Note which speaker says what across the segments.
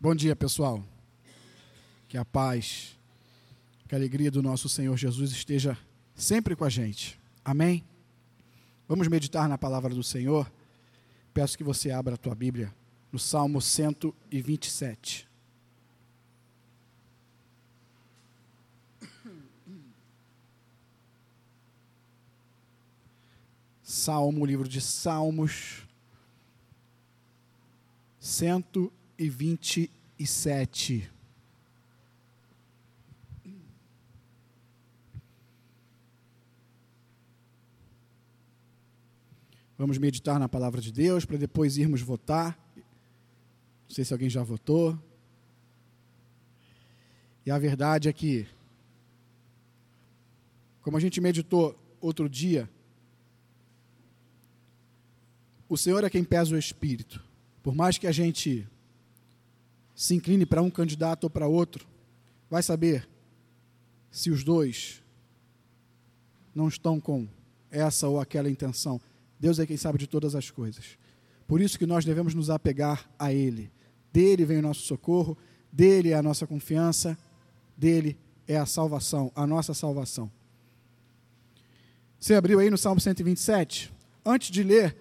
Speaker 1: Bom dia, pessoal. Que a paz, que a alegria do nosso Senhor Jesus esteja sempre com a gente. Amém? Vamos meditar na palavra do Senhor. Peço que você abra a tua Bíblia no Salmo 127. Salmo, livro de Salmos, 127 e vinte e sete. Vamos meditar na palavra de Deus para depois irmos votar. Não sei se alguém já votou. E a verdade é que, como a gente meditou outro dia, o Senhor é quem pesa o espírito. Por mais que a gente se incline para um candidato ou para outro, vai saber se os dois não estão com essa ou aquela intenção. Deus é quem sabe de todas as coisas. Por isso que nós devemos nos apegar a Ele. Dele vem o nosso socorro, dele é a nossa confiança, dele é a salvação, a nossa salvação. Você abriu aí no Salmo 127? Antes de ler,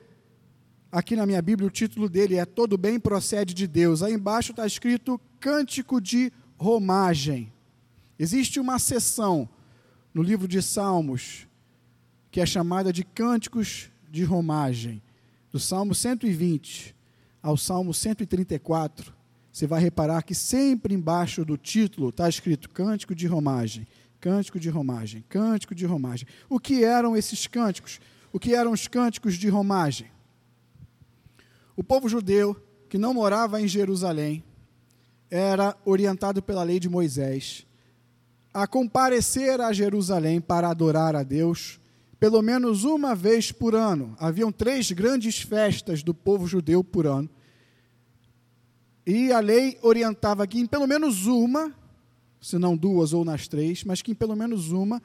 Speaker 1: Aqui na minha Bíblia, o título dele é Todo Bem Procede de Deus. Aí embaixo está escrito Cântico de Romagem. Existe uma seção no livro de Salmos que é chamada de Cânticos de Romagem. Do Salmo 120 ao Salmo 134, você vai reparar que sempre embaixo do título está escrito Cântico de Romagem. Cântico de Romagem, Cântico de Romagem. O que eram esses cânticos? O que eram os cânticos de romagem? O povo judeu que não morava em Jerusalém era orientado pela lei de Moisés a comparecer a Jerusalém para adorar a Deus pelo menos uma vez por ano. Haviam três grandes festas do povo judeu por ano. E a lei orientava que em pelo menos uma, se não duas ou nas três, mas que em pelo menos uma,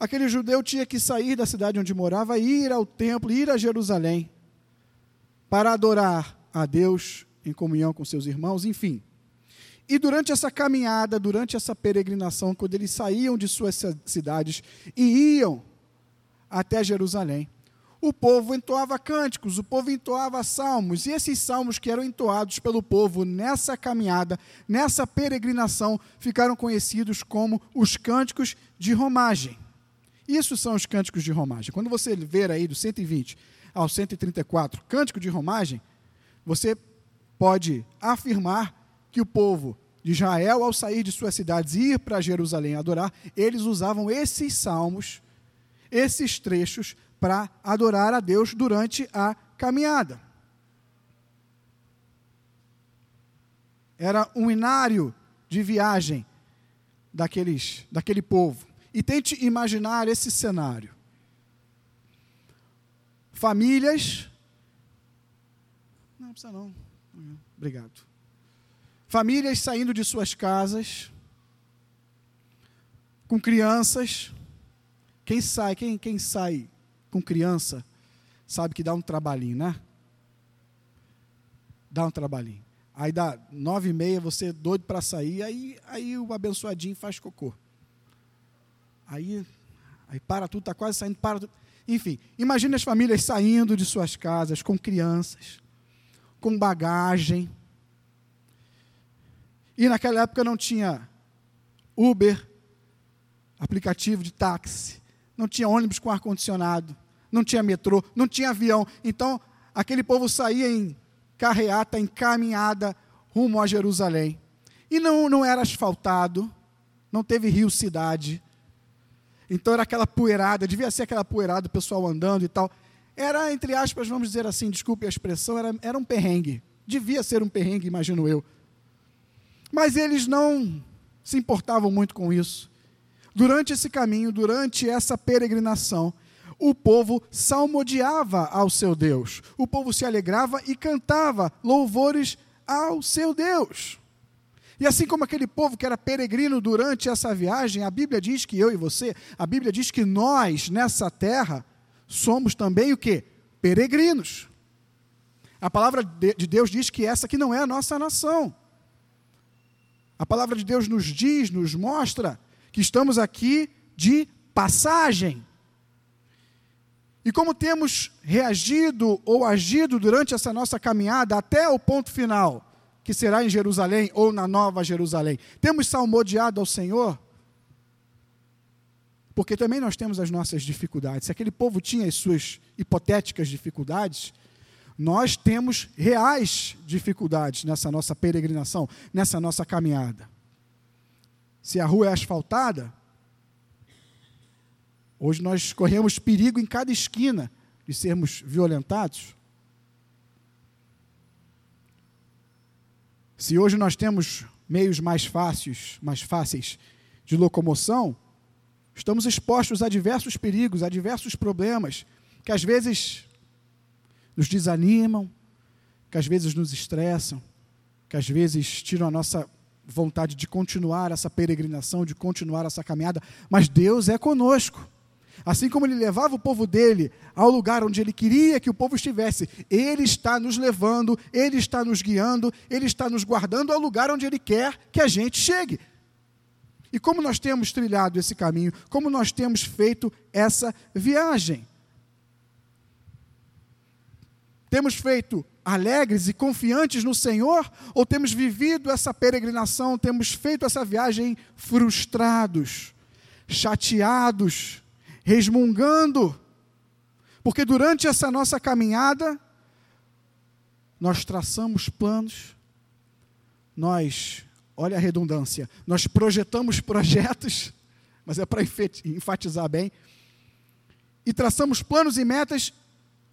Speaker 1: aquele judeu tinha que sair da cidade onde morava, ir ao templo, ir a Jerusalém para adorar a Deus em comunhão com seus irmãos, enfim. E durante essa caminhada, durante essa peregrinação, quando eles saíam de suas cidades e iam até Jerusalém, o povo entoava cânticos, o povo entoava salmos, e esses salmos que eram entoados pelo povo nessa caminhada, nessa peregrinação, ficaram conhecidos como os cânticos de romagem. Isso são os cânticos de romagem. Quando você ver aí do 120 ao 134, Cântico de Romagem, você pode afirmar que o povo de Israel, ao sair de suas cidades e ir para Jerusalém adorar, eles usavam esses salmos, esses trechos, para adorar a Deus durante a caminhada. Era um inário de viagem daqueles, daquele povo. E tente imaginar esse cenário famílias. Não, precisa não. Obrigado. Famílias saindo de suas casas, com crianças. Quem sai, quem, quem sai com criança, sabe que dá um trabalhinho, né? Dá um trabalhinho. Aí dá nove e meia, você é doido para sair, aí, aí o abençoadinho faz cocô. Aí, aí para tudo, está quase saindo, para tudo. Enfim, imagine as famílias saindo de suas casas com crianças, com bagagem. E naquela época não tinha Uber, aplicativo de táxi, não tinha ônibus com ar-condicionado, não tinha metrô, não tinha avião. Então, aquele povo saía em carreata, em caminhada rumo a Jerusalém. E não, não era asfaltado, não teve rio-cidade, então era aquela poeirada, devia ser aquela poeirada, o pessoal andando e tal. Era, entre aspas, vamos dizer assim, desculpe a expressão, era, era um perrengue. Devia ser um perrengue, imagino eu. Mas eles não se importavam muito com isso. Durante esse caminho, durante essa peregrinação, o povo salmodiava ao seu Deus. O povo se alegrava e cantava louvores ao seu Deus. E assim como aquele povo que era peregrino durante essa viagem, a Bíblia diz que eu e você, a Bíblia diz que nós nessa terra somos também o que? Peregrinos. A palavra de Deus diz que essa aqui não é a nossa nação. A palavra de Deus nos diz, nos mostra que estamos aqui de passagem. E como temos reagido ou agido durante essa nossa caminhada até o ponto final, que será em Jerusalém ou na Nova Jerusalém? Temos salmodiado ao Senhor? Porque também nós temos as nossas dificuldades. Se aquele povo tinha as suas hipotéticas dificuldades, nós temos reais dificuldades nessa nossa peregrinação, nessa nossa caminhada. Se a rua é asfaltada, hoje nós corremos perigo em cada esquina de sermos violentados. Se hoje nós temos meios mais fáceis, mais fáceis de locomoção, estamos expostos a diversos perigos, a diversos problemas que às vezes nos desanimam, que às vezes nos estressam, que às vezes tiram a nossa vontade de continuar essa peregrinação, de continuar essa caminhada, mas Deus é conosco. Assim como ele levava o povo dele ao lugar onde ele queria que o povo estivesse, ele está nos levando, ele está nos guiando, ele está nos guardando ao lugar onde ele quer que a gente chegue. E como nós temos trilhado esse caminho, como nós temos feito essa viagem? Temos feito alegres e confiantes no Senhor ou temos vivido essa peregrinação, temos feito essa viagem frustrados, chateados, resmungando? Porque durante essa nossa caminhada, nós traçamos planos, nós, olha a redundância, nós projetamos projetos, mas é para enfatizar bem, e traçamos planos e metas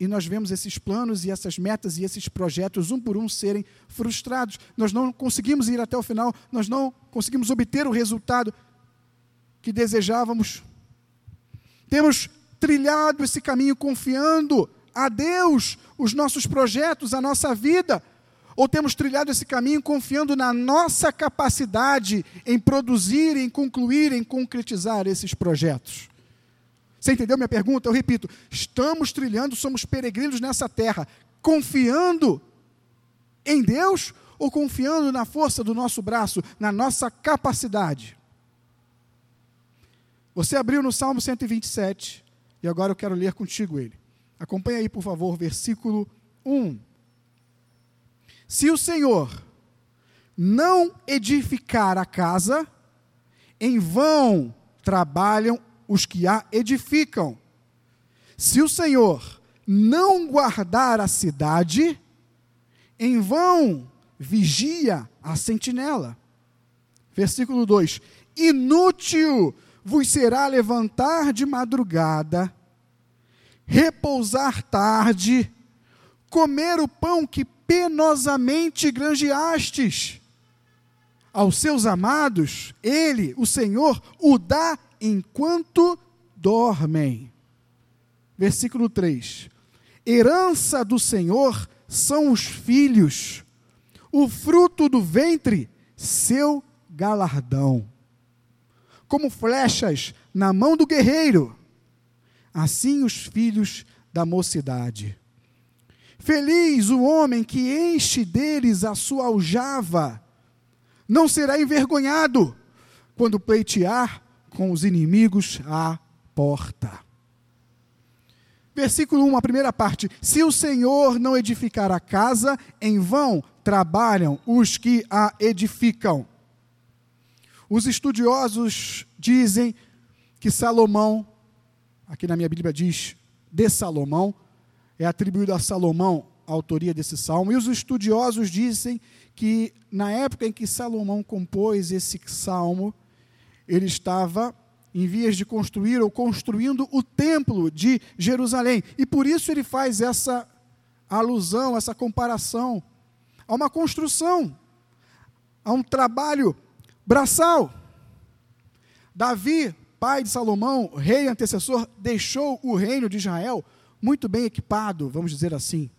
Speaker 1: e nós vemos esses planos e essas metas e esses projetos, um por um, serem frustrados. Nós não conseguimos ir até o final, nós não conseguimos obter o resultado que desejávamos. Temos trilhado esse caminho confiando a Deus os nossos projetos, a nossa vida, ou temos trilhado esse caminho confiando na nossa capacidade em produzir, em concluir, em concretizar esses projetos? Você entendeu minha pergunta? Eu repito: estamos trilhando, somos peregrinos nessa terra, confiando em Deus ou confiando na força do nosso braço, na nossa capacidade? Você abriu no Salmo 127 e agora eu quero ler contigo ele. Acompanhe aí, por favor, versículo 1. Se o Senhor não edificar a casa, em vão trabalham os que a edificam. Se o Senhor não guardar a cidade, em vão vigia a sentinela. Versículo 2: Inútil vos será levantar de madrugada, repousar tarde, comer o pão que penosamente granjeastes. Aos seus amados, ele, o Senhor, o dá enquanto dormem. Versículo 3: Herança do Senhor são os filhos, o fruto do ventre, seu galardão. Como flechas na mão do guerreiro, assim os filhos da mocidade. Feliz o homem que enche deles a sua aljava, não será envergonhado quando pleitear com os inimigos à porta. Versículo 1, a primeira parte: Se o Senhor não edificar a casa, em vão trabalham os que a edificam. Os estudiosos dizem que Salomão, aqui na minha Bíblia diz de Salomão, é atribuído a Salomão a autoria desse salmo, e os estudiosos dizem que na época em que Salomão compôs esse salmo, ele estava em vias de construir ou construindo o templo de Jerusalém. E por isso ele faz essa alusão, essa comparação a uma construção, a um trabalho braçal. Davi, pai de Salomão, rei antecessor, deixou o reino de Israel muito bem equipado, vamos dizer assim.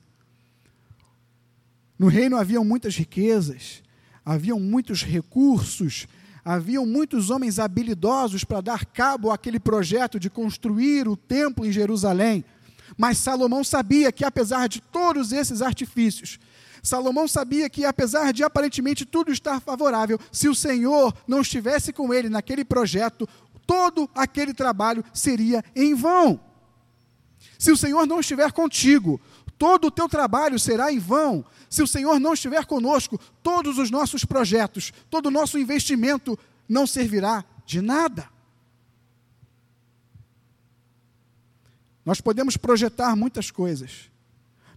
Speaker 1: No reino haviam muitas riquezas, haviam muitos recursos, haviam muitos homens habilidosos para dar cabo àquele projeto de construir o templo em Jerusalém. Mas Salomão sabia que, apesar de todos esses artifícios, Salomão sabia que, apesar de aparentemente tudo estar favorável, se o Senhor não estivesse com ele naquele projeto, todo aquele trabalho seria em vão. Se o Senhor não estiver contigo, todo o teu trabalho será em vão. Se o Senhor não estiver conosco, todos os nossos projetos, todo o nosso investimento não servirá de nada. Nós podemos projetar muitas coisas,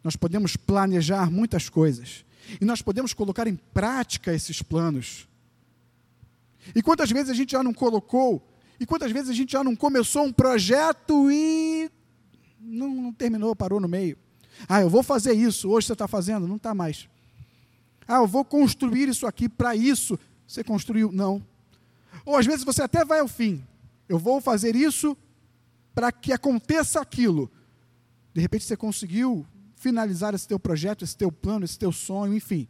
Speaker 1: nós podemos planejar muitas coisas, e nós podemos colocar em prática esses planos. E quantas vezes a gente já não colocou, e quantas vezes a gente já não começou um projeto e não, não terminou, parou no meio. Ah, eu vou fazer isso, hoje você está fazendo, não está mais. Ah, eu vou construir isso aqui para isso. Você construiu? Não. Ou às vezes você até vai ao fim. Eu vou fazer isso para que aconteça aquilo. De repente você conseguiu finalizar esse teu projeto, esse teu plano, esse teu sonho, enfim.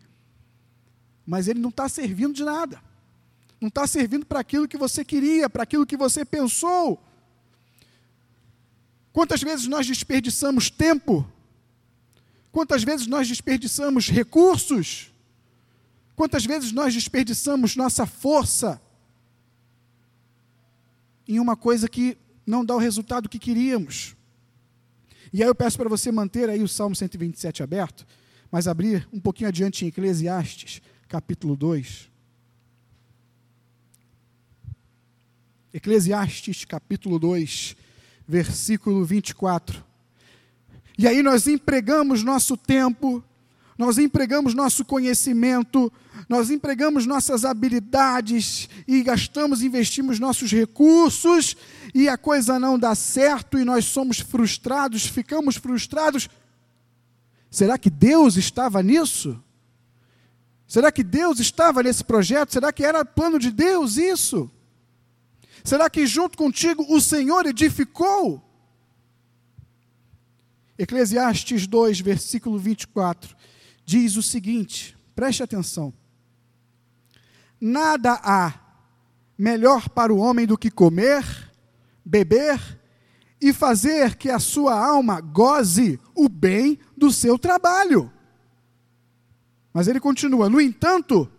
Speaker 1: Mas ele não está servindo de nada. Não está servindo para aquilo que você queria, para aquilo que você pensou. Quantas vezes nós desperdiçamos tempo? Quantas vezes nós desperdiçamos recursos? Quantas vezes nós desperdiçamos nossa força em uma coisa que não dá o resultado que queríamos. E aí eu peço para você manter aí o Salmo 127 aberto, mas abrir um pouquinho adiante em Eclesiastes, capítulo 2. Eclesiastes, capítulo 2, versículo 24. E aí nós empregamos nosso tempo, nós empregamos nosso conhecimento, nós empregamos nossas habilidades e gastamos, investimos nossos recursos e a coisa não dá certo e nós somos frustrados, ficamos frustrados. Será que Deus estava nisso? Será que Deus estava nesse projeto? Será que era plano de Deus isso? Será que junto contigo o Senhor edificou? Eclesiastes 2, versículo 24, diz o seguinte: preste atenção. Nada há melhor para o homem do que comer, beber e fazer que a sua alma goze o bem do seu trabalho. Mas ele continua: no entanto,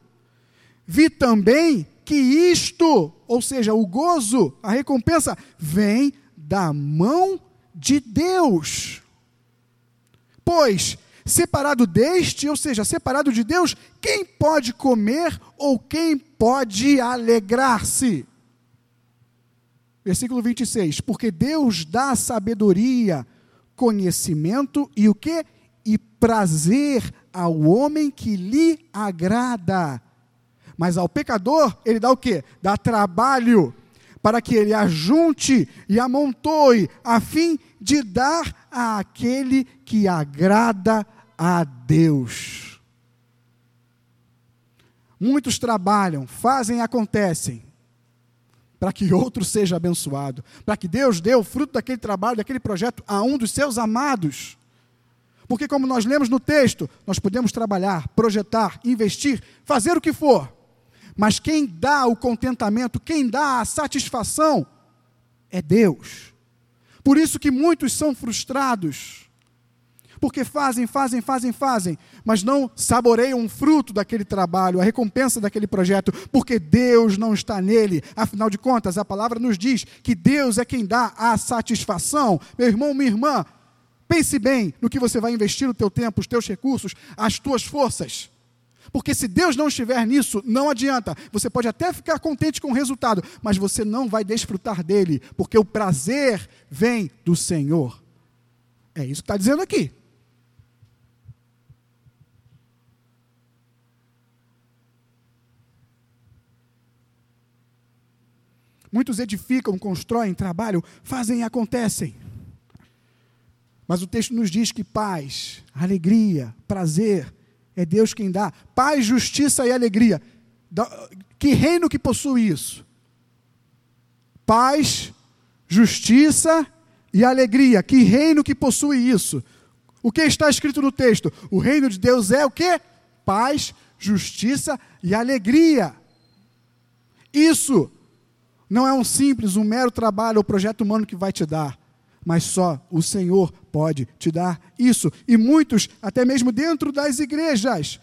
Speaker 1: vi também que isto, ou seja, o gozo, a recompensa, vem da mão de Deus. Pois separado deste, ou seja, separado de Deus, quem pode comer ou quem pode alegrar-se? Versículo 26. Porque Deus dá sabedoria, conhecimento e o que? E prazer ao homem que lhe agrada. Mas ao pecador, ele dá o que? Dá trabalho para que ele ajunte e amontoe, a fim de dar àquele que agrada a Deus. Muitos trabalham, fazem e acontecem, para que outro seja abençoado, para que Deus dê o fruto daquele trabalho, daquele projeto a um dos seus amados. Porque, como nós lemos no texto, nós podemos trabalhar, projetar, investir, fazer o que for, mas quem dá o contentamento, quem dá a satisfação, é Deus. Por isso que muitos são frustrados porque fazem, fazem, fazem, fazem, mas não saboreiam o fruto daquele trabalho, a recompensa daquele projeto, porque Deus não está nele. Afinal de contas, a palavra nos diz que Deus é quem dá a satisfação. Meu irmão, minha irmã, pense bem no que você vai investir o teu tempo, os teus recursos, as tuas forças. Porque se Deus não estiver nisso, não adianta. Você pode até ficar contente com o resultado, mas você não vai desfrutar dele, porque o prazer vem do Senhor. É isso que está dizendo aqui. Muitos edificam, constroem, trabalham, fazem e acontecem. Mas o texto nos diz que paz, alegria, prazer, é Deus quem dá. Paz, justiça e alegria. Que reino que possui isso? Paz, justiça e alegria. Que reino que possui isso? O que está escrito no texto? O reino de Deus é o que? Paz, justiça e alegria. Isso não é um simples, um mero trabalho ou projeto humano que vai te dar, mas só o Senhor pode te dar isso. E muitos, até mesmo dentro das igrejas,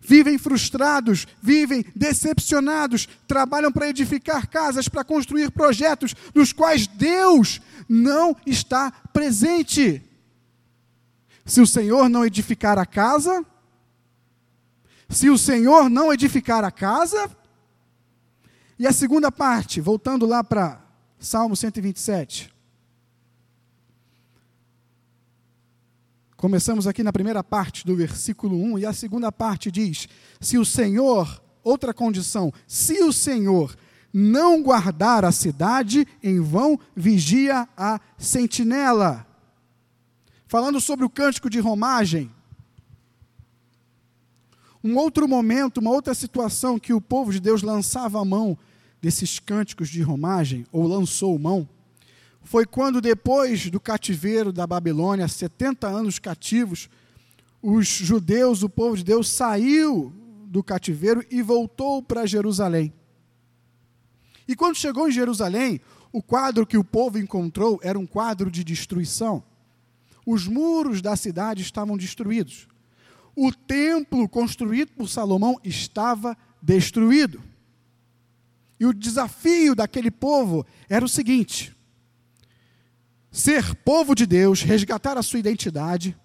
Speaker 1: vivem frustrados, vivem decepcionados, trabalham para edificar casas, para construir projetos nos quais Deus não está presente. Se o Senhor não edificar a casa, se o Senhor não edificar a casa, e a segunda parte, voltando lá para Salmo 127. Começamos aqui na primeira parte do versículo 1 e a segunda parte diz: Se o Senhor, outra condição, se o Senhor não guardar a cidade, em vão vigia a sentinela. Falando sobre o cântico de romagem, um outro momento, uma outra situação que o povo de Deus lançava a mão desses cânticos de romagem, ou lançou mão, foi quando, depois do cativeiro da Babilônia, 70 anos cativos, os judeus, o povo de Deus, saiu do cativeiro e voltou para Jerusalém. E quando chegou em Jerusalém, o quadro que o povo encontrou era um quadro de destruição. Os muros da cidade estavam destruídos. O templo construído por Salomão estava destruído. E o desafio daquele povo era o seguinte: ser povo de Deus, resgatar a sua identidade,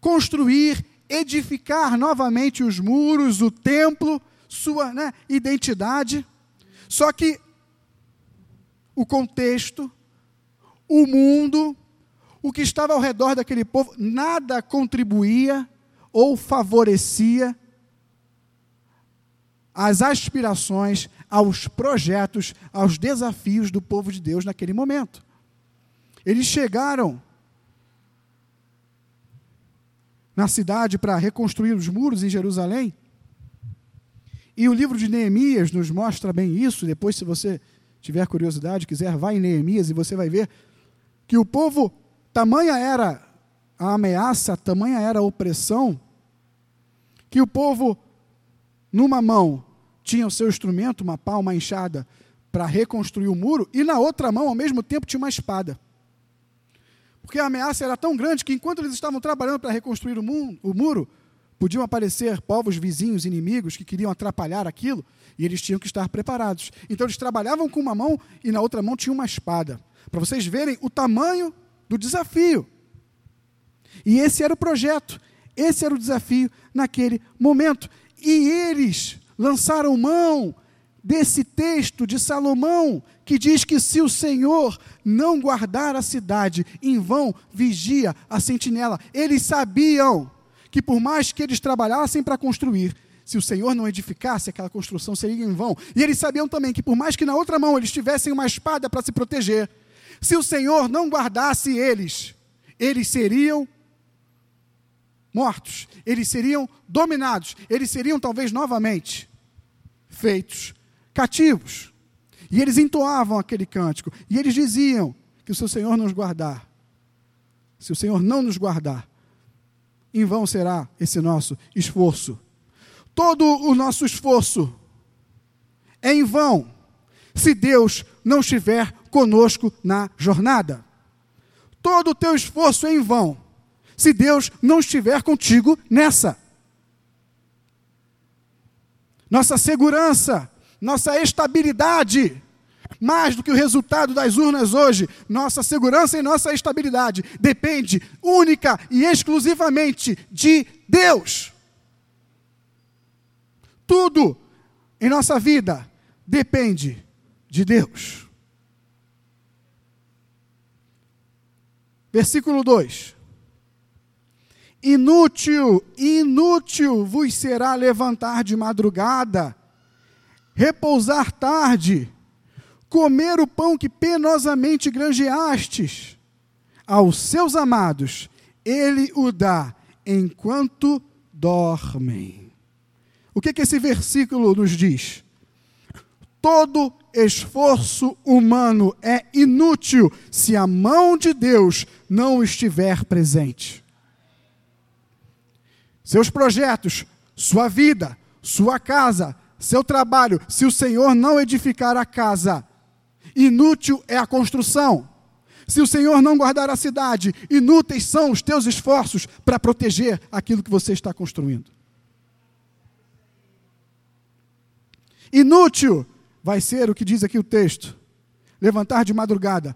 Speaker 1: construir, edificar novamente os muros, o templo, sua né, identidade. Só que o contexto, o mundo, o que estava ao redor daquele povo, nada contribuía ou favorecia as aspirações, aos projetos, aos desafios do povo de Deus naquele momento. Eles chegaram na cidade para reconstruir os muros em Jerusalém. E o livro de Neemias nos mostra bem isso. Depois, se você tiver curiosidade, quiser, vá em Neemias e você vai ver que o povo, tamanha era a ameaça, tamanha era a opressão, que o povo, numa mão, tinha o seu instrumento, uma pá, uma enxada, para reconstruir o muro, e na outra mão, ao mesmo tempo, tinha uma espada. Porque a ameaça era tão grande que enquanto eles estavam trabalhando para reconstruir o, mu o muro, podiam aparecer povos vizinhos, inimigos, que queriam atrapalhar aquilo, e eles tinham que estar preparados. Então eles trabalhavam com uma mão e na outra mão tinha uma espada. Para vocês verem o tamanho do desafio. E esse era o projeto, esse era o desafio naquele momento. E eles lançaram mão desse texto de Salomão, que diz que se o Senhor não guardar a cidade, em vão vigia a sentinela. Eles sabiam que por mais que eles trabalhassem para construir, se o Senhor não edificasse, aquela construção seria em vão. E eles sabiam também que por mais que na outra mão eles tivessem uma espada para se proteger, se o Senhor não guardasse eles, eles seriam mortos, eles seriam dominados, eles seriam talvez novamente feitos cativos. E eles entoavam aquele cântico. E eles diziam que o Senhor nos guardar, se o Senhor não nos guardar, em vão será esse nosso esforço. Todo o nosso esforço é em vão se Deus não estiver conosco na jornada. Todo o teu esforço é em vão se Deus não estiver contigo nessa. Nossa segurança nossa estabilidade, mais do que o resultado das urnas hoje, nossa segurança e nossa estabilidade depende única e exclusivamente de Deus. Tudo em nossa vida depende de Deus. Versículo 2: Inútil, inútil vos será levantar de madrugada repousar tarde, comer o pão que penosamente granjeastes. Aos seus amados, ele o dá enquanto dormem. O que, que esse versículo nos diz? Todo esforço humano é inútil se a mão de Deus não estiver presente. Seus projetos, sua vida, sua casa, seu trabalho, se o Senhor não edificar a casa, inútil é a construção. Se o Senhor não guardar a cidade, inúteis são os teus esforços para proteger aquilo que você está construindo. Inútil vai ser o que diz aqui o texto: levantar de madrugada.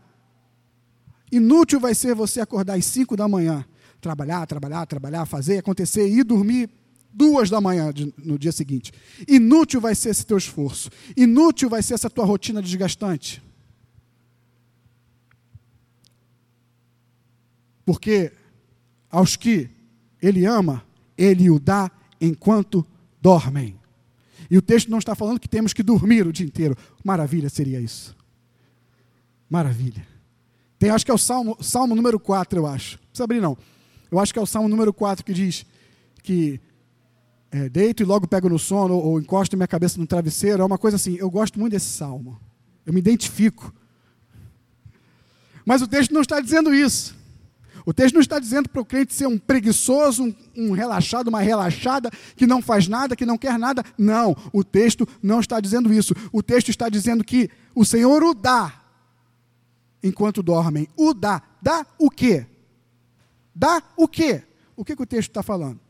Speaker 1: Inútil vai ser você acordar às 5 da manhã, trabalhar, trabalhar, trabalhar, fazer acontecer e dormir duas da manhã de, no dia seguinte. Inútil vai ser esse teu esforço. Inútil vai ser essa tua rotina desgastante. Porque aos que ele ama, ele o dá enquanto dormem. E o texto não está falando que temos que dormir o dia inteiro. Maravilha seria isso. Maravilha. Tem, acho que é o Salmo, Salmo número 4, eu acho. Não precisa abrir, não. Eu acho que é o Salmo número 4 que diz que é, deito e logo pego no sono, ou, ou encosto minha cabeça no travesseiro. É uma coisa assim. Eu gosto muito desse salmo. Eu me identifico. Mas o texto não está dizendo isso. O texto não está dizendo para o crente ser um preguiçoso, um, um, relaxado, uma relaxada, que não faz nada, que não quer nada. Não, o texto não está dizendo isso. O texto está dizendo que o Senhor o dá enquanto dormem. O dá. Dá o quê? Dá o quê? O que, que o texto está falando?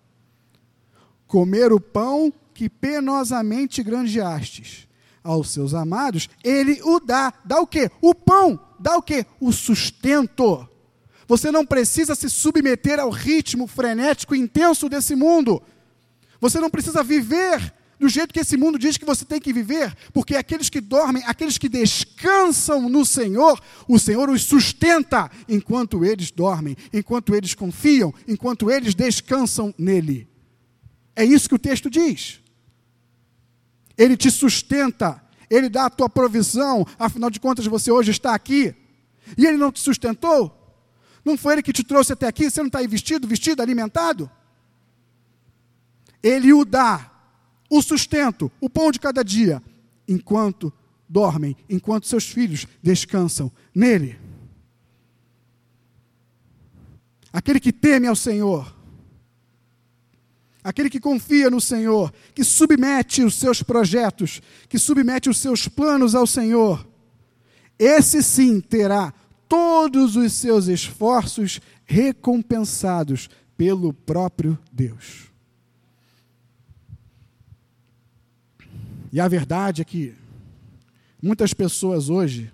Speaker 1: Comer o pão que penosamente granjeastes aos seus amados, ele o dá. Dá o quê? O pão. Dá o quê? O sustento você não precisa se submeter ao ritmo frenético e intenso desse mundo. Você não precisa viver do jeito que esse mundo diz que você tem que viver, porque aqueles que dormem, aqueles que descansam no Senhor, o Senhor os sustenta enquanto eles dormem, enquanto eles confiam, enquanto eles descansam nele. É isso que o texto diz. Ele te sustenta, ele dá a tua provisão, afinal de contas você hoje está aqui. E ele não te sustentou? Não foi Ele que te trouxe até aqui? Você não está aí vestido, vestido, alimentado? Ele o dá, o sustento, o pão de cada dia, enquanto dormem, enquanto seus filhos descansam nele. Aquele que teme ao Senhor, aquele que confia no Senhor, que submete os seus projetos, que submete os seus planos ao Senhor, esse sim terá todos os seus esforços recompensados pelo próprio Deus. E a verdade é que muitas pessoas hoje,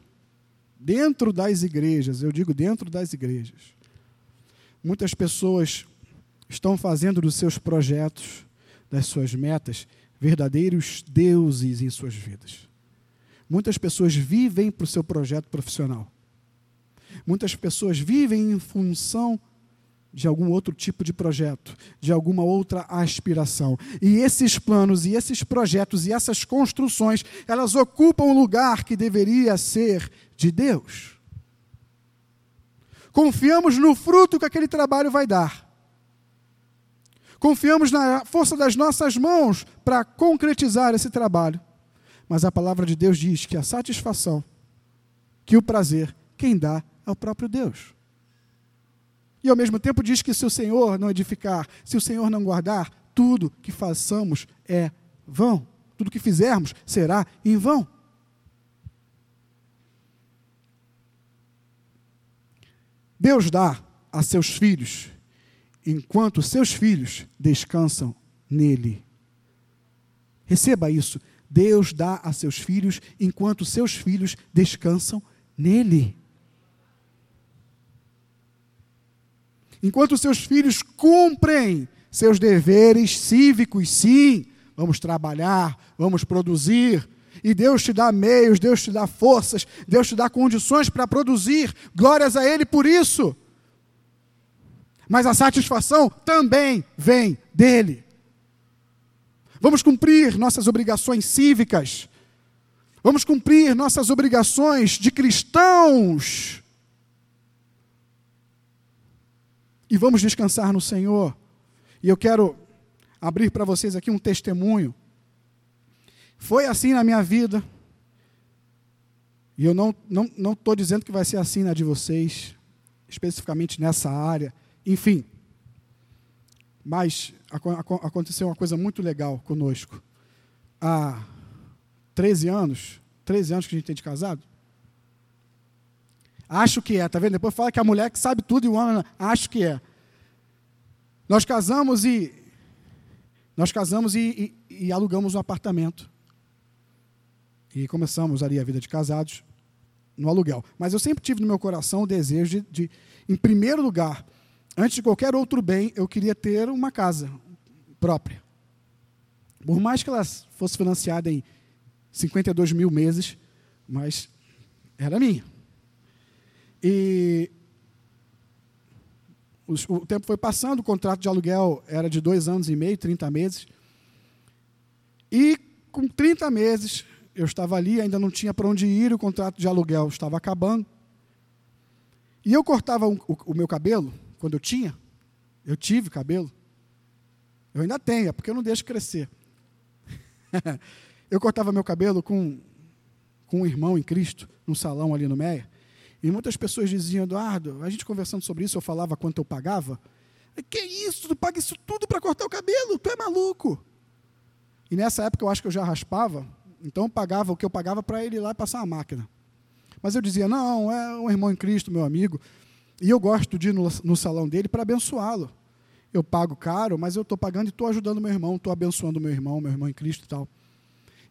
Speaker 1: dentro das igrejas, eu digo dentro das igrejas, muitas pessoas estão fazendo dos seus projetos, das suas metas, verdadeiros deuses em suas vidas. Muitas pessoas vivem para o seu projeto profissional. Muitas pessoas vivem em função de algum outro tipo de projeto, de alguma outra aspiração. E esses planos e esses projetos e essas construções, elas ocupam o lugar que deveria ser de Deus. Confiamos no fruto que aquele trabalho vai dar. Confiamos na força das nossas mãos para concretizar esse trabalho. Mas a palavra de Deus diz que a satisfação, que o prazer, quem dá é o próprio Deus. E ao mesmo tempo diz que se o Senhor não edificar, se o Senhor não guardar, tudo que façamos é vão. Tudo que fizermos será em vão. Deus dá a seus filhos enquanto seus filhos descansam nele. Receba isso. Deus dá a seus filhos enquanto seus filhos descansam nele. Enquanto seus filhos cumprem seus deveres cívicos, sim, vamos trabalhar, vamos produzir, e Deus te dá meios, Deus te dá forças, Deus te dá condições para produzir, glórias a Ele por isso. Mas a satisfação também vem dele. Vamos cumprir nossas obrigações cívicas, vamos cumprir nossas obrigações de cristãos e vamos descansar no Senhor. E eu quero abrir para vocês aqui um testemunho. Foi assim na minha vida. E eu não estou não, não tô dizendo que vai ser assim na de vocês, especificamente nessa área. Enfim. Mas aconteceu uma coisa muito legal conosco. Há 13 anos, 13 anos que a gente tem de casado. Acho que é, tá vendo? Depois fala que a mulher que sabe tudo e o homem, acho que é. Nós casamos e nós casamos e, e, e alugamos um apartamento. E começamos ali a vida de casados no aluguel. Mas eu sempre tive no meu coração o desejo de, de, em primeiro lugar, antes de qualquer outro bem, eu queria ter uma casa própria. Por mais que ela fosse financiada em 52 mil meses, mas era minha. E o tempo foi passando, o contrato de aluguel era de dois anos e meio, 30 meses. E com 30 meses, eu estava ali, ainda não tinha para onde ir, o contrato de aluguel estava acabando. E eu cortava o, o, o meu cabelo, quando eu tinha, eu tive cabelo. Eu ainda tenho, é porque eu não deixo crescer. eu cortava meu cabelo com, com um irmão em Cristo, num salão ali no Meia. E muitas pessoas diziam, Eduardo, a gente conversando sobre isso, eu falava quanto eu pagava. Que isso? Tu paga isso tudo para cortar o cabelo? Tu é maluco? E nessa época eu acho que eu já raspava, então eu pagava o que eu pagava para ele ir lá passar a máquina. Mas eu dizia, não, é um irmão em Cristo, meu amigo, e eu gosto de ir no, no salão dele para abençoá-lo. Eu pago caro, mas eu estou pagando e estou ajudando meu irmão, estou abençoando meu irmão, meu irmão em Cristo e tal.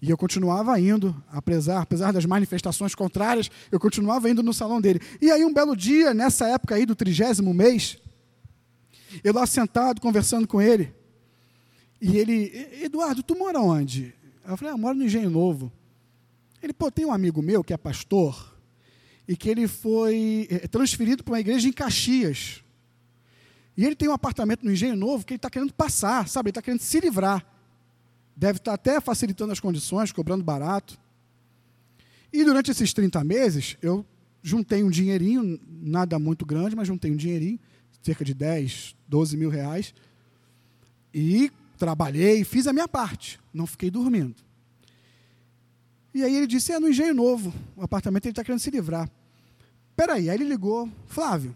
Speaker 1: E eu continuava indo, apesar, apesar das manifestações contrárias, eu continuava indo no salão dele. E aí, um belo dia, nessa época aí do trigésimo mês, eu lá sentado, conversando com ele, e ele, Eduardo, tu mora onde? Eu falei, ah, eu moro no Engenho Novo. Ele, pô, tem um amigo meu que é pastor, e que ele foi eh, transferido para uma igreja em Caxias. E ele tem um apartamento no Engenho Novo que ele está querendo passar, sabe? Ele está querendo se livrar. Deve estar até facilitando as condições, cobrando barato. E durante esses 30 meses, eu juntei um dinheirinho, nada muito grande, mas juntei um dinheirinho, cerca de 10, 12 mil reais. E trabalhei, fiz a minha parte, não fiquei dormindo. E aí ele disse: é no Engenho Novo, o apartamento ele está querendo se livrar. Peraí, aí ele ligou, Flávio.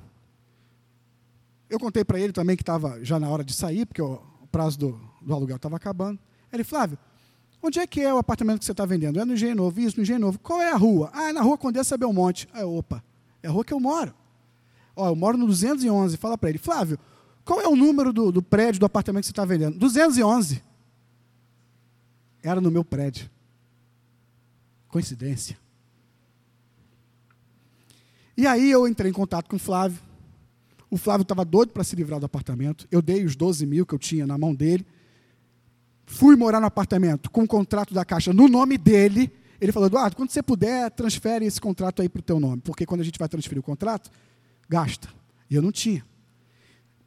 Speaker 1: Eu contei para ele também que estava já na hora de sair, porque o prazo do, do aluguel estava acabando. Ele, Flávio, onde é que é o apartamento que você está vendendo? É no Engenho Novo, isso, no Engenho Novo. Qual é a rua? Ah, é na rua Condessa Belmonte. Ah, opa, é a rua que eu moro. Ó, eu moro no 211. Fala para ele, Flávio, qual é o número do, do prédio do apartamento que você está vendendo? 211. Era no meu prédio. Coincidência. E aí eu entrei em contato com o Flávio. O Flávio estava doido para se livrar do apartamento. Eu dei os 12 mil que eu tinha na mão dele. Fui morar no apartamento com o contrato da Caixa no nome dele. Ele falou, Eduardo, quando você puder, transfere esse contrato aí para o teu nome. Porque quando a gente vai transferir o contrato, gasta. E eu não tinha.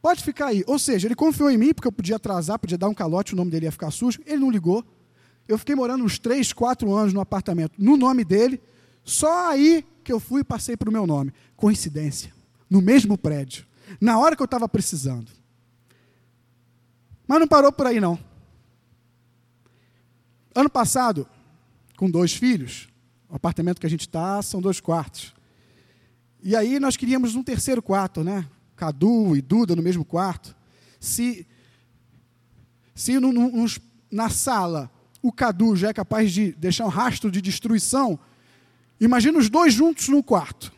Speaker 1: Pode ficar aí. Ou seja, ele confiou em mim, porque eu podia atrasar, podia dar um calote, o nome dele ia ficar sujo. Ele não ligou. Eu fiquei morando uns três, quatro anos no apartamento, no nome dele. Só aí que eu fui e passei para o meu nome. Coincidência. No mesmo prédio. Na hora que eu estava precisando. Mas não parou por aí, não. Ano passado, com dois filhos, o apartamento que a gente está são dois quartos. E aí nós queríamos um terceiro quarto, né? Cadu e Duda no mesmo quarto. Se, se no, no, na sala o Cadu já é capaz de deixar um rastro de destruição, imagina os dois juntos no quarto.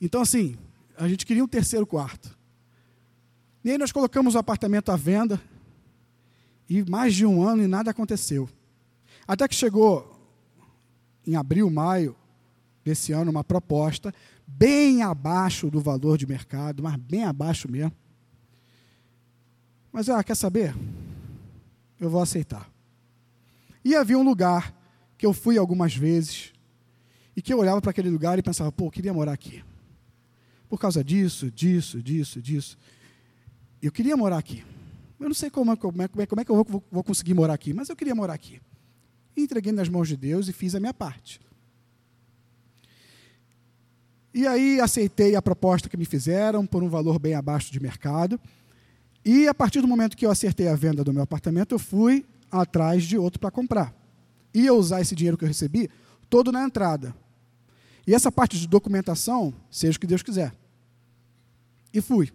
Speaker 1: Então, assim, a gente queria um terceiro quarto. E aí nós colocamos o apartamento à venda, e mais de um ano e nada aconteceu. Até que chegou em abril, maio desse ano, uma proposta bem abaixo do valor de mercado, mas bem abaixo mesmo. Mas, ah, quer saber? Eu vou aceitar. E havia um lugar que eu fui algumas vezes e que eu olhava para aquele lugar e pensava, pô, eu queria morar aqui. Por causa disso, disso, disso, disso. Eu queria morar aqui. Eu não sei como, é, como, é, como é que eu vou, vou, conseguir morar aqui, mas eu queria morar aqui. E entreguei nas mãos de Deus e fiz a minha parte. E aí aceitei a proposta que me fizeram por um valor bem abaixo de mercado. E a partir do momento que eu acertei a venda do meu apartamento, eu fui atrás de outro para comprar. Ia usar esse dinheiro que eu recebi todo na entrada. E essa parte de documentação, seja o que Deus quiser. E fui.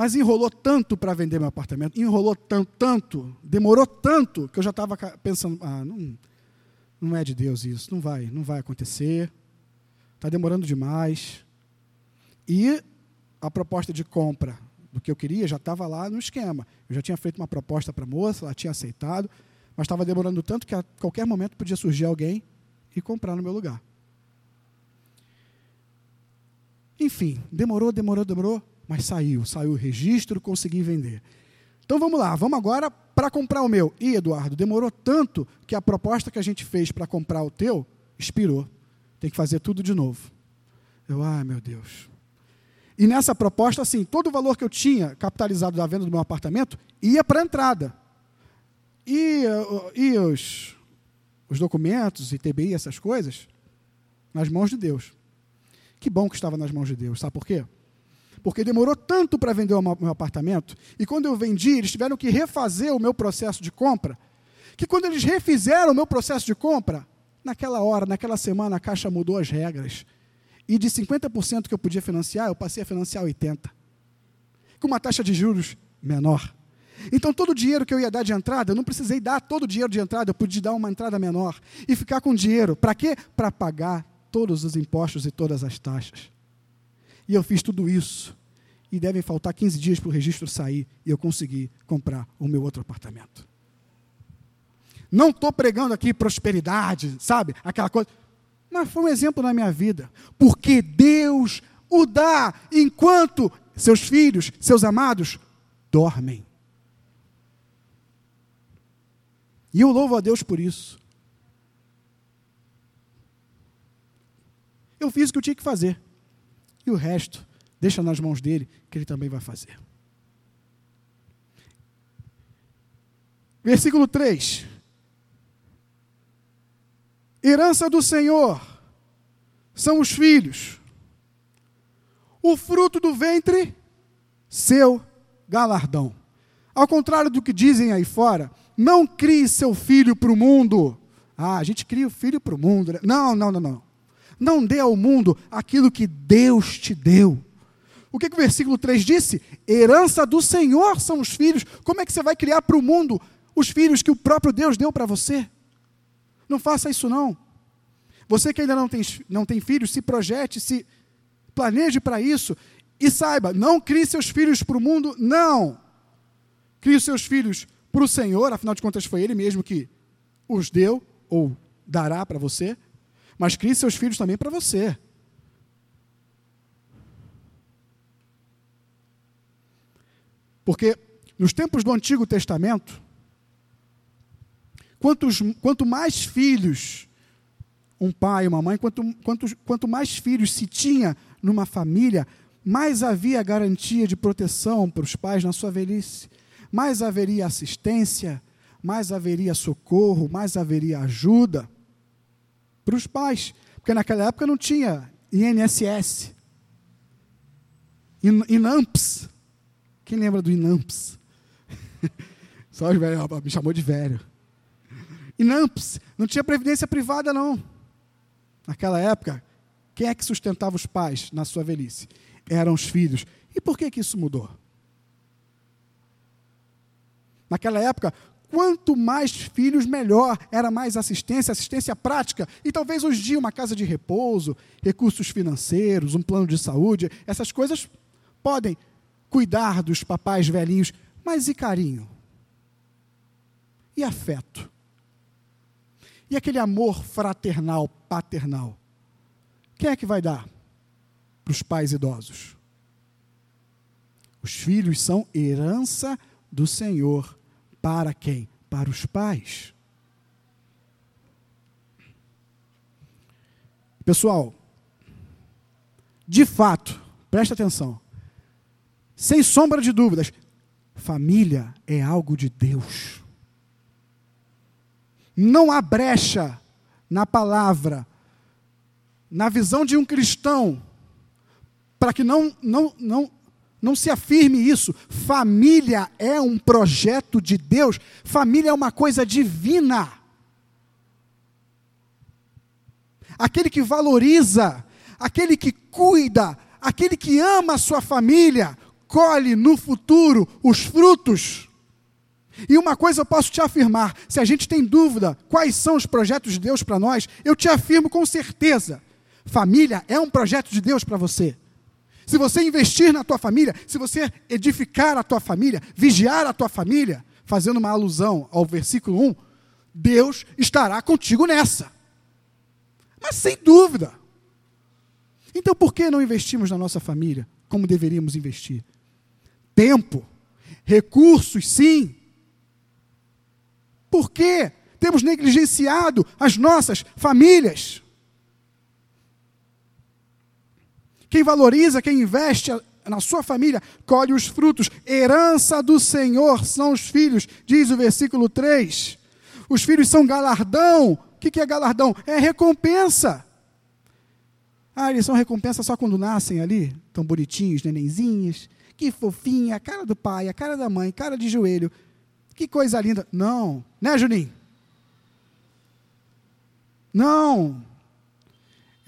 Speaker 1: Mas enrolou tanto para vender meu apartamento, enrolou tanto, tanto, demorou tanto, que eu já estava pensando, ah, não, não é de Deus isso, não vai, não vai acontecer. está demorando demais. E a proposta de compra do que eu queria já estava lá no esquema. Eu já tinha feito uma proposta para a moça, ela tinha aceitado, mas estava demorando tanto que a qualquer momento podia surgir alguém e comprar no meu lugar. Enfim, demorou, demorou, demorou, mas saiu, saiu o registro, consegui vender. Então vamos lá, vamos agora para comprar o meu. E Eduardo, demorou tanto que a proposta que a gente fez para comprar o teu expirou. Tem que fazer tudo de novo. Eu, ai meu Deus. E nessa proposta, assim, todo o valor que eu tinha capitalizado da venda do meu apartamento ia para a entrada. E, e os, os documentos, ITBI, essas coisas, nas mãos de Deus. Que bom que estava nas mãos de Deus, sabe por quê? Porque demorou tanto para vender o meu apartamento, e quando eu vendi, eles tiveram que refazer o meu processo de compra, que quando eles refizeram o meu processo de compra, naquela hora, naquela semana, a Caixa mudou as regras e de 50% que eu podia financiar, eu passei a financiar 80%. Com uma taxa de juros menor. Então, todo o dinheiro que eu ia dar de entrada, eu não precisei dar todo o dinheiro de entrada, eu podia dar uma entrada menor. E ficar com dinheiro. Para quê? Para pagar todos os impostos e todas as taxas. E eu fiz tudo isso. E devem faltar 15 dias para o registro sair e eu consegui comprar o meu outro apartamento. Não estou pregando aqui prosperidade, sabe? Aquela coisa. Mas foi um exemplo na minha vida. Porque Deus o dá enquanto seus filhos, seus amados, dormem. E eu louvo a Deus por isso. Eu fiz o que eu tinha que fazer. E o resto, deixa nas mãos dele, que ele também vai fazer. Versículo 3. Herança do Senhor são os filhos. O fruto do ventre, seu galardão. Ao contrário do que dizem aí fora, não crie seu filho para o mundo. Ah, a gente cria o filho para o mundo. Né? Não, não, não, não. Não dê ao mundo aquilo que Deus te deu. O que, que o versículo 3 disse? Herança do Senhor são os filhos. Como é que você vai criar para o mundo os filhos que o próprio Deus deu para você? Não faça isso não. Você que ainda não tem, não tem filhos, se projete, se planeje para isso e saiba, não crie seus filhos para o mundo, não. Crie os seus filhos para o Senhor, afinal de contas foi Ele mesmo que os deu ou dará para você, mas crie seus filhos também para você. Porque nos tempos do Antigo Testamento, Quantos, quanto mais filhos um pai, uma mãe, quanto, quanto, quanto mais filhos se tinha numa família, mais havia garantia de proteção para os pais na sua velhice, mais haveria assistência, mais haveria socorro, mais haveria ajuda para os pais, porque naquela época não tinha INSS, INAMPS. Quem lembra do INAMPS? Só os velhos, me chamou de velho. INAMPS, não tinha previdência privada, não. Naquela época, quem é que sustentava os pais na sua velhice? Eram os filhos. E por que, que isso mudou? Naquela época, quanto mais filhos, melhor. Era mais assistência, assistência prática. E talvez hoje dia uma casa de repouso, recursos financeiros, um plano de saúde, essas coisas podem cuidar dos papais velhinhos. Mas e carinho? E afeto? E aquele amor fraternal, paternal? Quem é que vai dar para os pais idosos? Os filhos são herança do Senhor. Para quem? Para os pais. Pessoal, de fato, presta atenção. Sem sombra de dúvidas, família é algo de Deus. Não há brecha na palavra, na visão de um cristão, para que não, não, não, não se afirme isso. Família é um projeto de Deus, família é uma coisa divina. Aquele que valoriza, aquele que cuida, aquele que ama a sua família, colhe no futuro os frutos e uma coisa eu posso te afirmar: se a gente tem dúvida quais são os projetos de Deus para nós, eu te afirmo com certeza: Família é um projeto de Deus para você. Se você investir na tua família, se você edificar a tua família, vigiar a tua família, fazendo uma alusão ao versículo 1, Deus estará contigo nessa. Mas sem dúvida. Então por que não investimos na nossa família como deveríamos investir? Tempo, recursos, sim. Por que temos negligenciado as nossas famílias? Quem valoriza, quem investe na sua família, colhe os frutos. Herança do Senhor são os filhos, diz o versículo 3. Os filhos são galardão. O que é galardão? É recompensa. Ah, eles são recompensa só quando nascem ali, tão bonitinhos, nenenzinhos. Que fofinha, a cara do pai, a cara da mãe, cara de joelho. Que coisa linda. Não, né, Juninho? Não.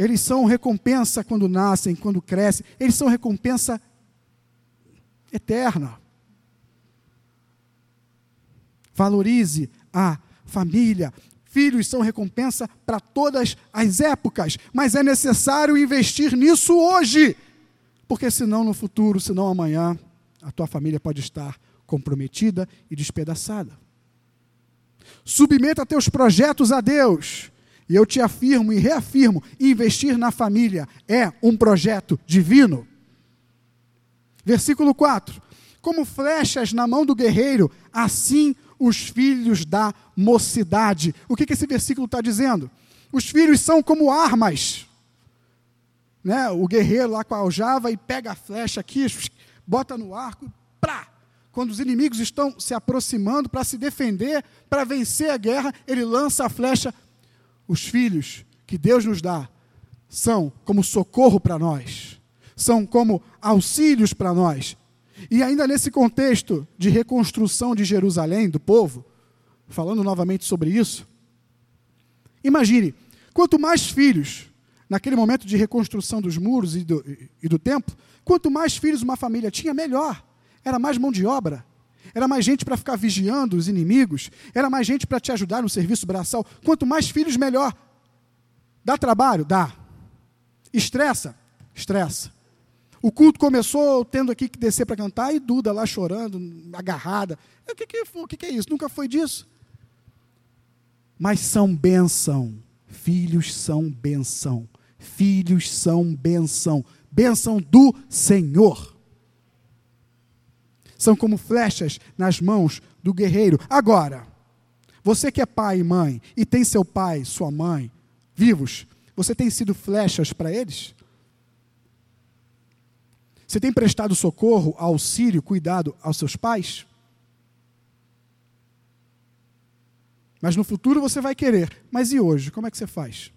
Speaker 1: Eles são recompensa quando nascem, quando crescem. Eles são recompensa eterna. Valorize a família. Filhos são recompensa para todas as épocas, mas é necessário investir nisso hoje, porque senão no futuro, senão amanhã, a tua família pode estar comprometida e despedaçada. Submeta teus projetos a Deus. E eu te afirmo e reafirmo: investir na família é um projeto divino. Versículo 4: Como flechas na mão do guerreiro, assim os filhos da mocidade. O que, que esse versículo está dizendo? Os filhos são como armas. Né? O guerreiro lá com a aljava e pega a flecha aqui, bota no arco, prá! Quando os inimigos estão se aproximando para se defender, para vencer a guerra, ele lança a flecha os filhos que Deus nos dá são como socorro para nós, são como auxílios para nós. E ainda nesse contexto de reconstrução de Jerusalém, do povo, falando novamente sobre isso, imagine, quanto mais filhos, naquele momento de reconstrução dos muros e do, e do templo, quanto mais filhos uma família tinha, melhor. Era mais mão de obra, era mais gente para ficar vigiando os inimigos, era mais gente para te ajudar no serviço braçal. Quanto mais filhos, melhor. Dá trabalho? Dá. Estressa? Estressa. O culto começou tendo aqui que descer para cantar e Duda lá chorando, agarrada. O que, que, o que, que é isso? Nunca foi disso. Mas são bênção. Filhos são benção. Filhos são benção. Benção do Senhor são como flechas nas mãos do guerreiro. Agora, você que é pai e mãe e tem seu pai, sua mãe vivos, você tem sido flechas para eles? Você tem prestado socorro, auxílio, cuidado aos seus pais? Mas no futuro você vai querer. Mas e hoje? Como é que você faz?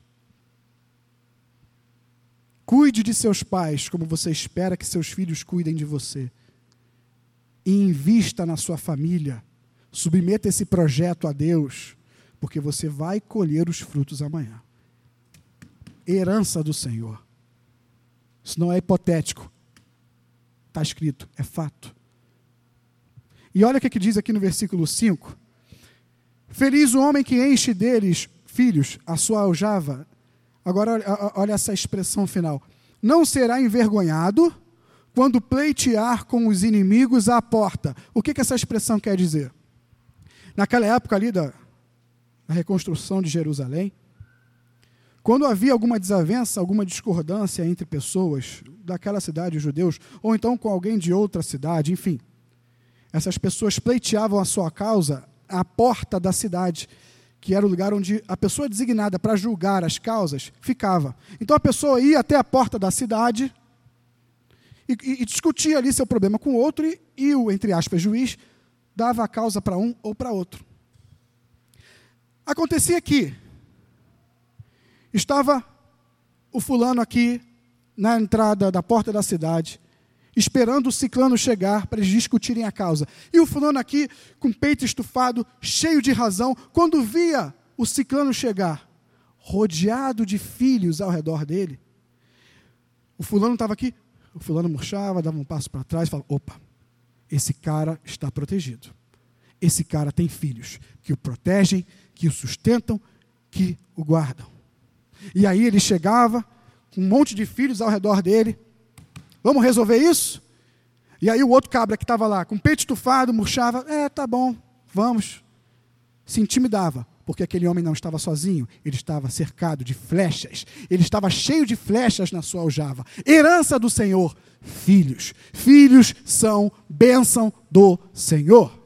Speaker 1: Cuide de seus pais como você espera que seus filhos cuidem de você e invista na sua família. Submeta esse projeto a Deus, porque você vai colher os frutos amanhã. Herança do Senhor. Isso não é hipotético. Está escrito, é fato. E olha o que, que diz aqui no versículo 5. Feliz o homem que enche deles, filhos, a sua aljava. Agora, olha, olha essa expressão final. Não será envergonhado quando pleitear com os inimigos à porta. O que, que essa expressão quer dizer? Naquela época ali da, da reconstrução de Jerusalém, quando havia alguma desavença, alguma discordância entre pessoas daquela cidade, os judeus, ou então com alguém de outra cidade, enfim, essas pessoas pleiteavam a sua causa à porta da cidade, que era o lugar onde a pessoa designada para julgar as causas ficava. Então a pessoa ia até a porta da cidade, e, e, discutia ali seu problema com o outro, e, e o, entre aspas, juiz dava a causa para um ou para outro. Acontecia que estava o fulano aqui na entrada da porta da cidade, esperando o ciclano chegar para eles discutirem a causa. E o fulano aqui, com peito estufado, cheio de razão, quando via o ciclano chegar, rodeado de filhos ao redor dele, o fulano estava aqui o fulano murchava, dava um passo para trás falava: opa, esse cara está protegido. Esse cara tem filhos que o protegem, que o sustentam, que o guardam. E aí ele chegava com um monte de filhos ao redor dele. Vamos resolver isso? E aí o outro cabra que estava lá, com o peito estufado, murchava, é, tá bom, vamos. Se intimidava, porque aquele homem não estava sozinho, ele estava cercado de flechas, ele estava cheio de flechas na sua aljava. Herança do Senhor, filhos. Filhos são bênção do Senhor.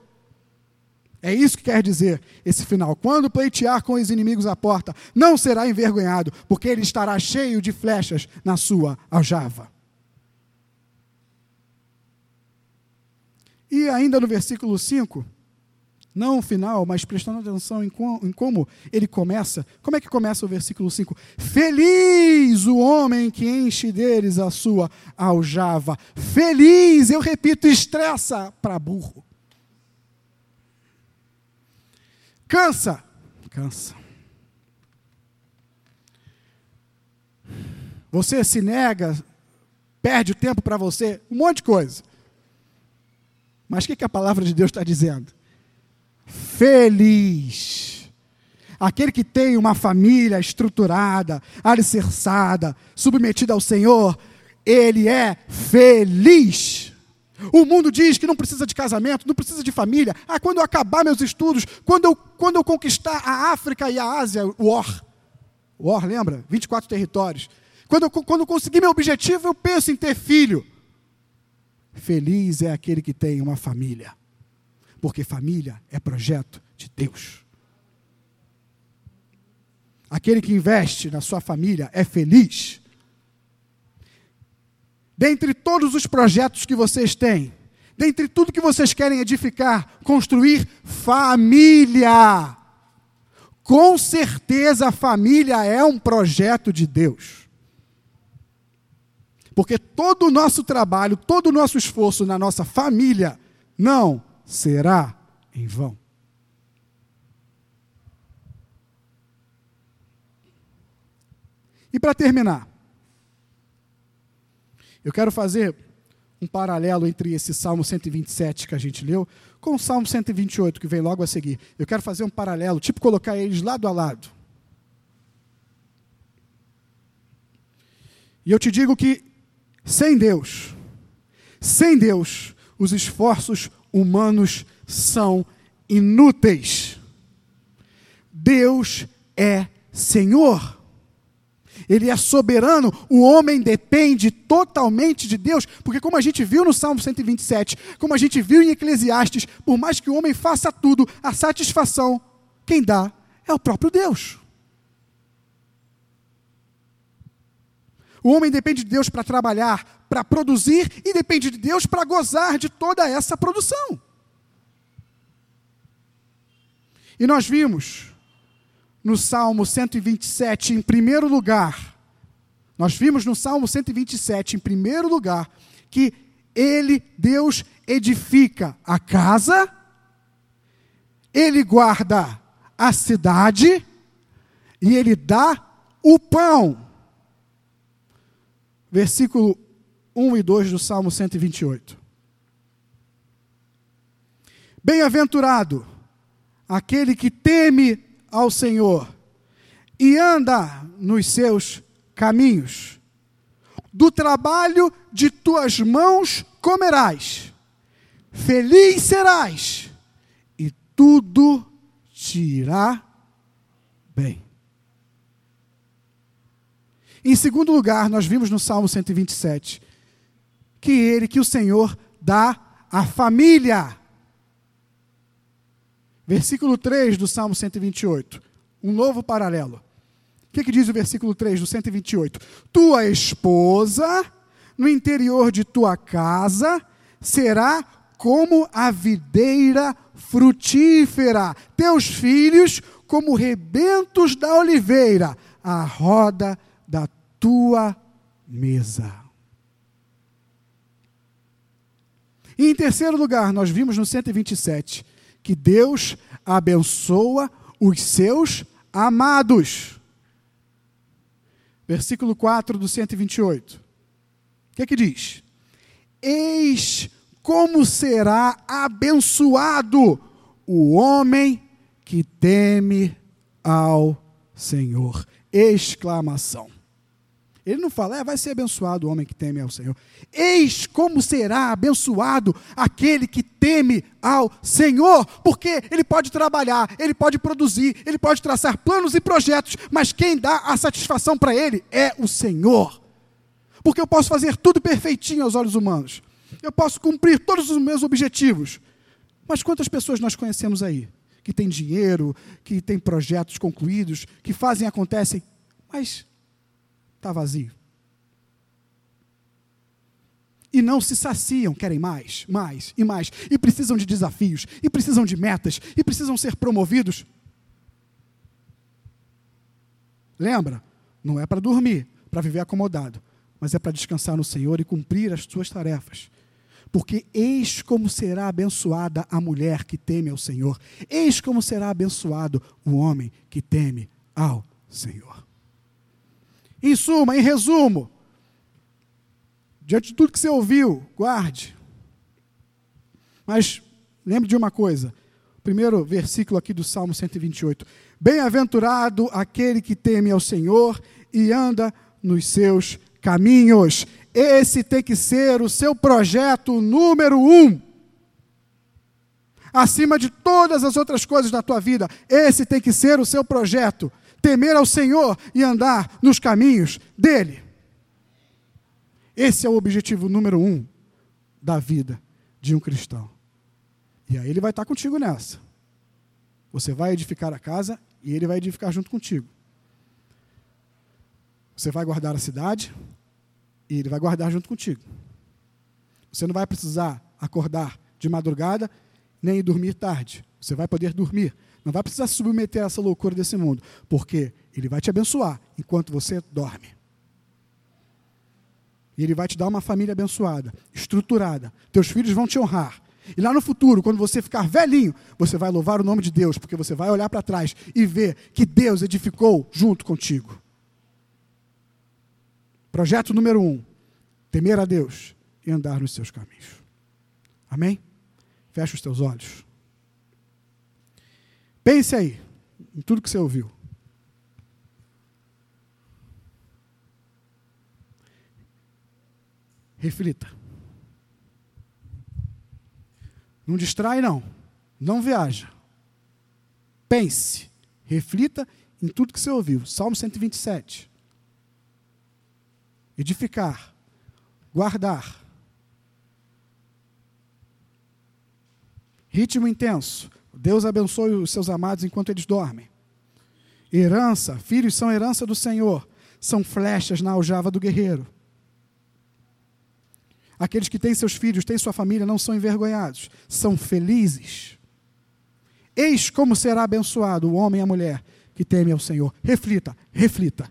Speaker 1: É isso que quer dizer esse final. Quando pleitear com os inimigos à porta, não será envergonhado, porque ele estará cheio de flechas na sua aljava. E ainda no versículo 5, não o final, mas prestando atenção em, com, em, como ele começa. Como é que começa o versículo 5? Feliz o homem que enche deles a sua aljava. Feliz, eu repito, estressa para burro. Cansa, cansa. Você se nega, perde o tempo para você, um monte de coisa. Mas o que, que a palavra de Deus está dizendo? Feliz. Aquele que tem uma família estruturada, alicerçada, submetida ao Senhor, ele é feliz. O mundo diz que não precisa de casamento, não precisa de família. Ah, quando eu acabar meus estudos, quando eu, quando eu conquistar a África e a Ásia, o OR. O OR, lembra? 24 territórios. Quando eu, quando eu conseguir meu objetivo, eu penso em ter filho. Feliz é aquele que tem uma família, porque família é projeto de Deus. Aquele que investe na sua família é feliz. Dentre todos os projetos que vocês têm, dentre tudo que vocês querem edificar, construir família. Com certeza a família é um projeto de Deus. Porque todo o nosso trabalho, todo o nosso esforço na nossa família não será em vão. E para terminar, eu quero fazer um paralelo entre esse Salmo 127 que a gente leu com o Salmo 128 que vem logo a seguir. Eu quero fazer um paralelo, tipo colocar eles lado a lado. E eu te digo que sem Deus, sem Deus, os esforços humanos são inúteis. Deus é Senhor. Ele é soberano, o homem depende totalmente de Deus, porque, como a gente viu no Salmo 127, como a gente viu em Eclesiastes, por mais que o homem faça tudo, a satisfação, quem dá é o próprio Deus. O homem depende de Deus para trabalhar, para produzir, e depende de Deus para gozar de toda essa produção. E nós vimos no Salmo 127, em primeiro lugar, nós vimos no Salmo 127, em primeiro lugar, que ele, Deus, edifica a casa, ele guarda a cidade e ele dá o pão versículo 1 e 2 do Salmo 128. Bem-aventurado aquele que teme ao Senhor e anda nos seus caminhos. Do trabalho de tuas mãos comerás, feliz serás, e tudo te irá bem. Em segundo lugar, nós vimos no Salmo 127 que ele, que o Senhor dá a família. Versículo 3 do Salmo 128, um novo paralelo. O que, que diz o versículo 3 do 128? Tua esposa, no interior de tua casa, será como a videira frutífera, teus filhos como rebentos da oliveira, a roda da tua mesa. E em terceiro lugar, nós vimos no 127 que Deus abençoa os seus amados. Versículo 4 do 128. O que é que diz? Eis como será abençoado o homem que teme ao Senhor. Exclamação. Ele não fala, é, vai ser abençoado o homem que teme ao Senhor. Eis como será abençoado aquele que teme ao Senhor, porque ele pode trabalhar, ele pode produzir, ele pode traçar planos e projetos, mas quem dá a satisfação para ele é o Senhor. Porque eu posso fazer tudo perfeitinho aos olhos humanos, eu posso cumprir todos os meus objetivos, mas quantas pessoas nós conhecemos aí? Que têm dinheiro, que têm projetos concluídos, que fazem e acontecem, mas está vazio. E não se saciam, querem mais, mais e mais, e precisam de desafios, e precisam de metas, e precisam ser promovidos. Lembra? Não é para dormir, para viver acomodado, mas é para descansar no Senhor e cumprir as suas tarefas. Porque eis como será abençoada a mulher que teme ao Senhor, eis como será abençoado o homem que teme ao Senhor. Em suma, em resumo, diante de tudo que você ouviu, guarde. Mas lembre de uma coisa, primeiro versículo aqui do Salmo 128. Bem-aventurado aquele que teme ao Senhor e anda nos seus caminhos. Esse tem que ser o seu projeto número um. Acima de todas as outras coisas da tua vida, esse tem que ser o seu projeto temer ao Senhor e andar nos caminhos dele. Esse é o objetivo número um da vida de um cristão. E aí ele vai estar contigo nessa. Você vai edificar a casa e ele vai edificar junto contigo. Você vai guardar a cidade e ele vai guardar junto contigo. Você não vai precisar acordar de madrugada nem dormir tarde. Você vai poder dormir não vai precisar submeter a essa loucura desse mundo, porque Ele vai te abençoar enquanto você dorme. E Ele vai te dar uma família abençoada, estruturada. Teus filhos vão te honrar. E lá no futuro, quando você ficar velhinho, você vai louvar o nome de Deus, porque você vai olhar para trás e ver que Deus edificou junto contigo. Projeto número um: temer a Deus e andar nos seus caminhos. Amém? Fecha os teus olhos. Pense aí, em tudo que você ouviu. Reflita. Não distrai, não. Não viaja. Pense. Reflita em tudo que você ouviu. Salmo 127. Edificar. Guardar. Ritmo intenso. Deus abençoe os seus amados enquanto eles dormem. Herança, filhos são herança do Senhor, são flechas na aljava do guerreiro. Aqueles que têm seus filhos, têm sua família, não são envergonhados, são felizes. Eis como será abençoado o homem e a mulher que teme ao Senhor. Reflita, reflita.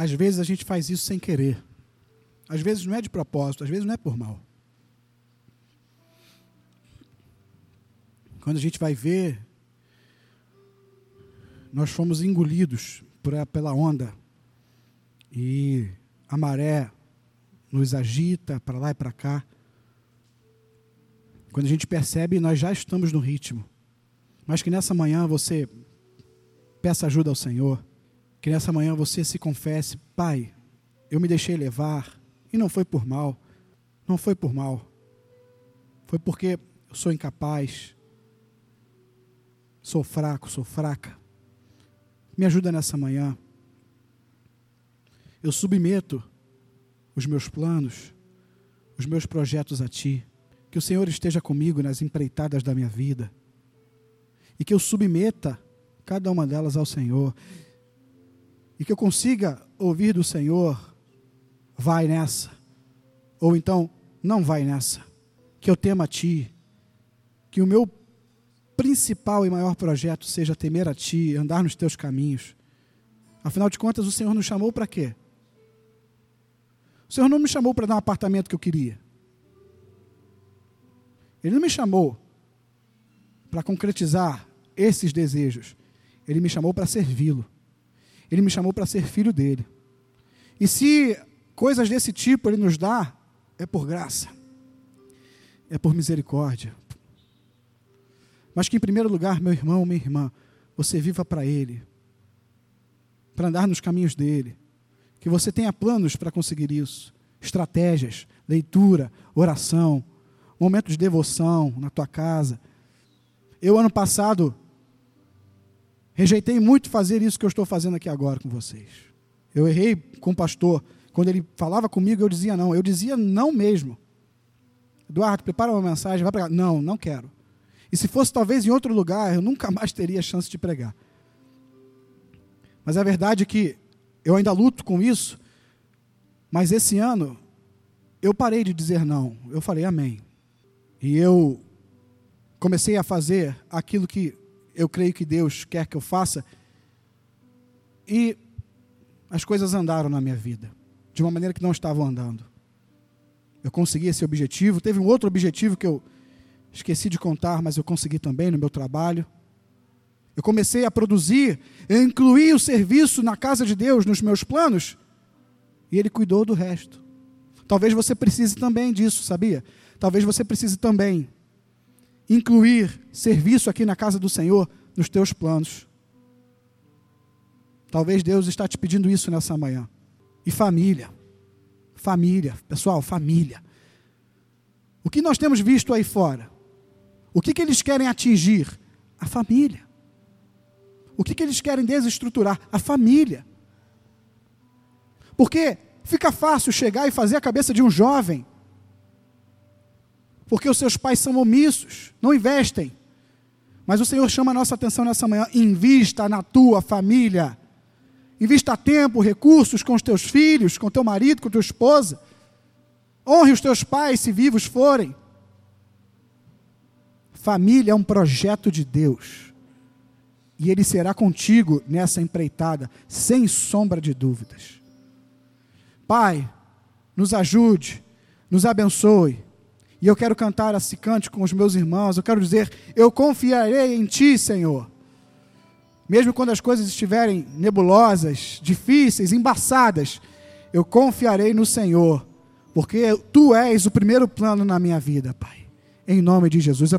Speaker 1: Às vezes a gente faz isso sem querer. Às vezes não é de propósito, às vezes não é por mal. Quando a gente vai ver, nós fomos engolidos pela onda e a maré nos agita para lá e para cá. Quando a gente percebe, nós já estamos no ritmo. Mas que nessa manhã você peça ajuda ao Senhor. Que nessa manhã você se confesse, Pai, eu me deixei levar e não foi por mal, não foi por mal, foi porque eu sou incapaz, sou fraco, sou fraca. Me ajuda nessa manhã. Eu submeto os meus planos, os meus projetos a Ti. Que o Senhor esteja comigo nas empreitadas da minha vida. E que eu submeta cada uma delas ao Senhor e que eu consiga ouvir do Senhor, vai nessa, ou então não vai nessa, que eu tema a Ti, que o meu principal e maior projeto seja temer a Ti, andar nos Teus caminhos. Afinal de contas, o Senhor nos chamou para quê? O Senhor não me chamou para dar um apartamento que eu queria. Ele não me chamou para concretizar esses desejos. Ele me chamou para servi-lo. Ele me chamou para ser filho dele. E se coisas desse tipo ele nos dá, é por graça, é por misericórdia. Mas que, em primeiro lugar, meu irmão, minha irmã, você viva para Ele, para andar nos caminhos dele. Que você tenha planos para conseguir isso, estratégias, leitura, oração, momento de devoção na tua casa. Eu, ano passado, rejeitei muito fazer isso que eu estou fazendo aqui agora com vocês. Eu errei com o pastor. Quando ele falava comigo, eu dizia não. Eu dizia não mesmo. Eduardo, prepara uma mensagem, vai pregar. Não, não quero. E se fosse talvez em outro lugar, eu nunca mais teria chance de pregar. Mas a verdade é que eu ainda luto com isso. Mas esse ano, eu parei de dizer não. Eu falei amém. E eu comecei a fazer aquilo que eu creio que Deus quer que eu faça. E as coisas andaram na minha vida de uma maneira que não estavam andando. Eu consegui esse objetivo. Teve um outro objetivo que eu esqueci de contar, mas eu consegui também no meu trabalho. Eu comecei a produzir, eu incluí o serviço na casa de Deus nos meus planos, e Ele cuidou do resto. Talvez você precise também disso, sabia? Talvez você precise também incluir serviço aqui na casa do Senhor nos teus planos. Talvez Deus está te pedindo isso nessa manhã. E família. Família, pessoal, família. O que nós temos visto aí fora? O que, que eles querem atingir? A família. O que, que eles querem desestruturar? A família. Porque fica fácil chegar e fazer a cabeça de um jovem porque os seus pais são omissos, não investem. Mas o Senhor chama a nossa atenção nessa manhã: invista na tua família. Invista tempo, recursos com os teus filhos, com teu marido, com tua esposa. Honre os teus pais, se vivos forem. Família é um projeto de Deus. E Ele será contigo nessa empreitada, sem sombra de dúvidas. Pai, nos ajude, nos abençoe e eu quero cantar esse cântico com os meus irmãos. Eu quero dizer: Eu confiarei em Ti, Senhor. Mesmo quando as coisas estiverem nebulosas, difíceis, embaçadas, eu confiarei no Senhor, porque Tu és o primeiro plano na minha vida, Pai. Em nome de Jesus.